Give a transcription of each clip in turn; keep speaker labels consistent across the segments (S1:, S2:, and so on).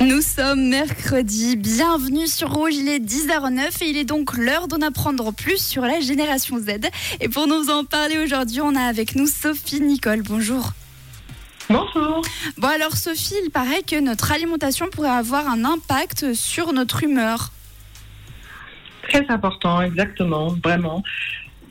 S1: Nous sommes mercredi, bienvenue sur Rouge, il est 10h09 et il est donc l'heure d'en apprendre plus sur la génération Z. Et pour nous en parler aujourd'hui, on a avec nous Sophie Nicole, bonjour.
S2: Bonjour.
S1: Bon alors Sophie, il paraît que notre alimentation pourrait avoir un impact sur notre humeur.
S2: Très important, exactement, vraiment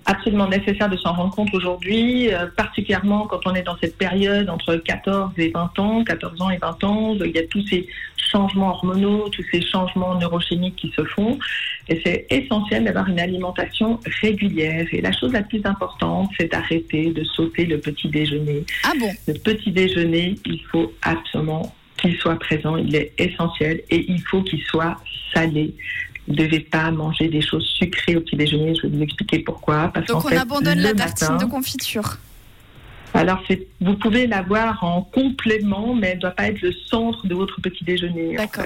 S2: absolument nécessaire de s'en rendre compte aujourd'hui, euh, particulièrement quand on est dans cette période entre 14 et 20 ans, 14 ans et 20 ans, il y a tous ces changements hormonaux, tous ces changements neurochimiques qui se font. Et c'est essentiel d'avoir une alimentation régulière. Et la chose la plus importante, c'est d'arrêter de sauter le petit déjeuner.
S1: Ah bon?
S2: Le petit déjeuner, il faut absolument qu'il soit présent, il est essentiel et il faut qu'il soit salé. Vous ne devez pas manger des choses sucrées au petit déjeuner. Je vais vous expliquer pourquoi.
S1: Parce Donc on abandonne la tartine de confiture.
S2: Alors, vous pouvez l'avoir en complément, mais elle ne doit pas être le centre de votre petit déjeuner.
S1: D'accord.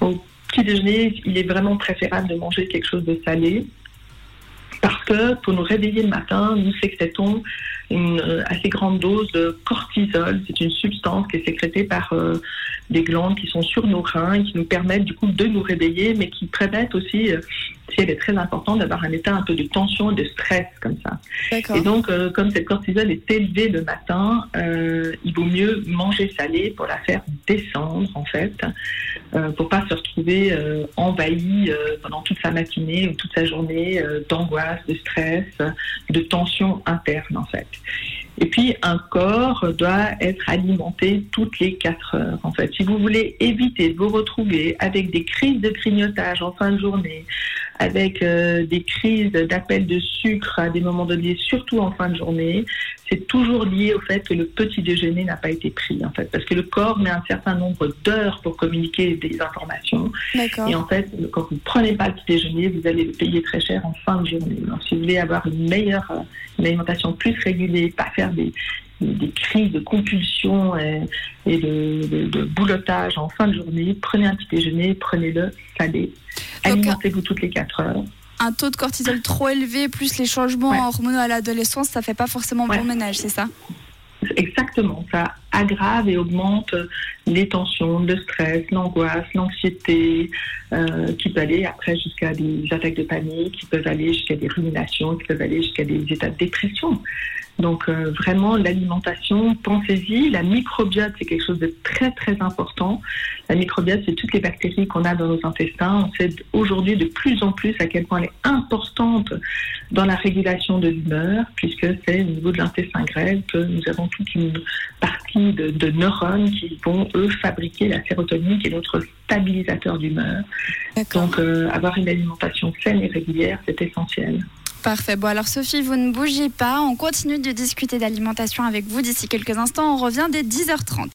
S2: Au petit déjeuner, il est vraiment préférable de manger quelque chose de salé. Que pour nous réveiller le matin, nous sécrétons une euh, assez grande dose de cortisol. C'est une substance qui est sécrétée par euh, des glandes qui sont sur nos reins et qui nous permettent du coup de nous réveiller, mais qui permettent aussi, euh, si elle est très importante, d'avoir un état un peu de tension et de stress comme ça. Et donc, euh, comme cette cortisol est élevée le matin, il vaut mieux manger salé pour la faire descendre en fait, euh, pour pas se retrouver envahi pendant toute sa matinée ou toute sa journée d'angoisse, de stress, de tension interne en fait. Et puis, un corps doit être alimenté toutes les 4 heures. En fait, si vous voulez éviter de vous retrouver avec des crises de grignotage en fin de journée, avec euh, des crises d'appel de sucre à des moments donnés, surtout en fin de journée, c'est toujours lié au fait que le petit déjeuner n'a pas été pris, en fait, parce que le corps met un certain nombre d'heures pour communiquer des informations. Et en fait, quand vous ne prenez pas le petit déjeuner, vous allez le payer très cher en fin de journée. Donc, si vous voulez avoir une meilleure, une alimentation plus régulée, pas faire des, des crises de compulsion et, de, de, boulotage en fin de journée, prenez un petit déjeuner, prenez-le salé. Alimentez-vous toutes les 4 heures.
S1: Un taux de cortisol trop élevé, plus les changements hormonaux à l'adolescence, ça fait pas forcément bon ménage, c'est ça?
S2: Exactement, ça aggrave et augmente les tensions, le stress, l'angoisse, l'anxiété, euh, qui peuvent aller après jusqu'à des attaques de panique, qui peuvent aller jusqu'à des ruminations, qui peuvent aller jusqu'à des états de dépression. Donc euh, vraiment l'alimentation, pensez-y, la microbiote c'est quelque chose de très très important. La microbiote c'est toutes les bactéries qu'on a dans nos intestins. On sait aujourd'hui de plus en plus à quel point elle est importante dans la régulation de l'humeur, puisque c'est au niveau de l'intestin grêle que nous avons toute une partie de, neurones qui vont eux fabriquer la sérotonine qui est notre stabilisateur d'humeur. Donc euh, avoir une alimentation saine et régulière c'est essentiel.
S1: Parfait. Bon, alors Sophie, vous ne bougez pas. On continue de discuter d'alimentation avec vous d'ici quelques instants. On revient dès 10h30.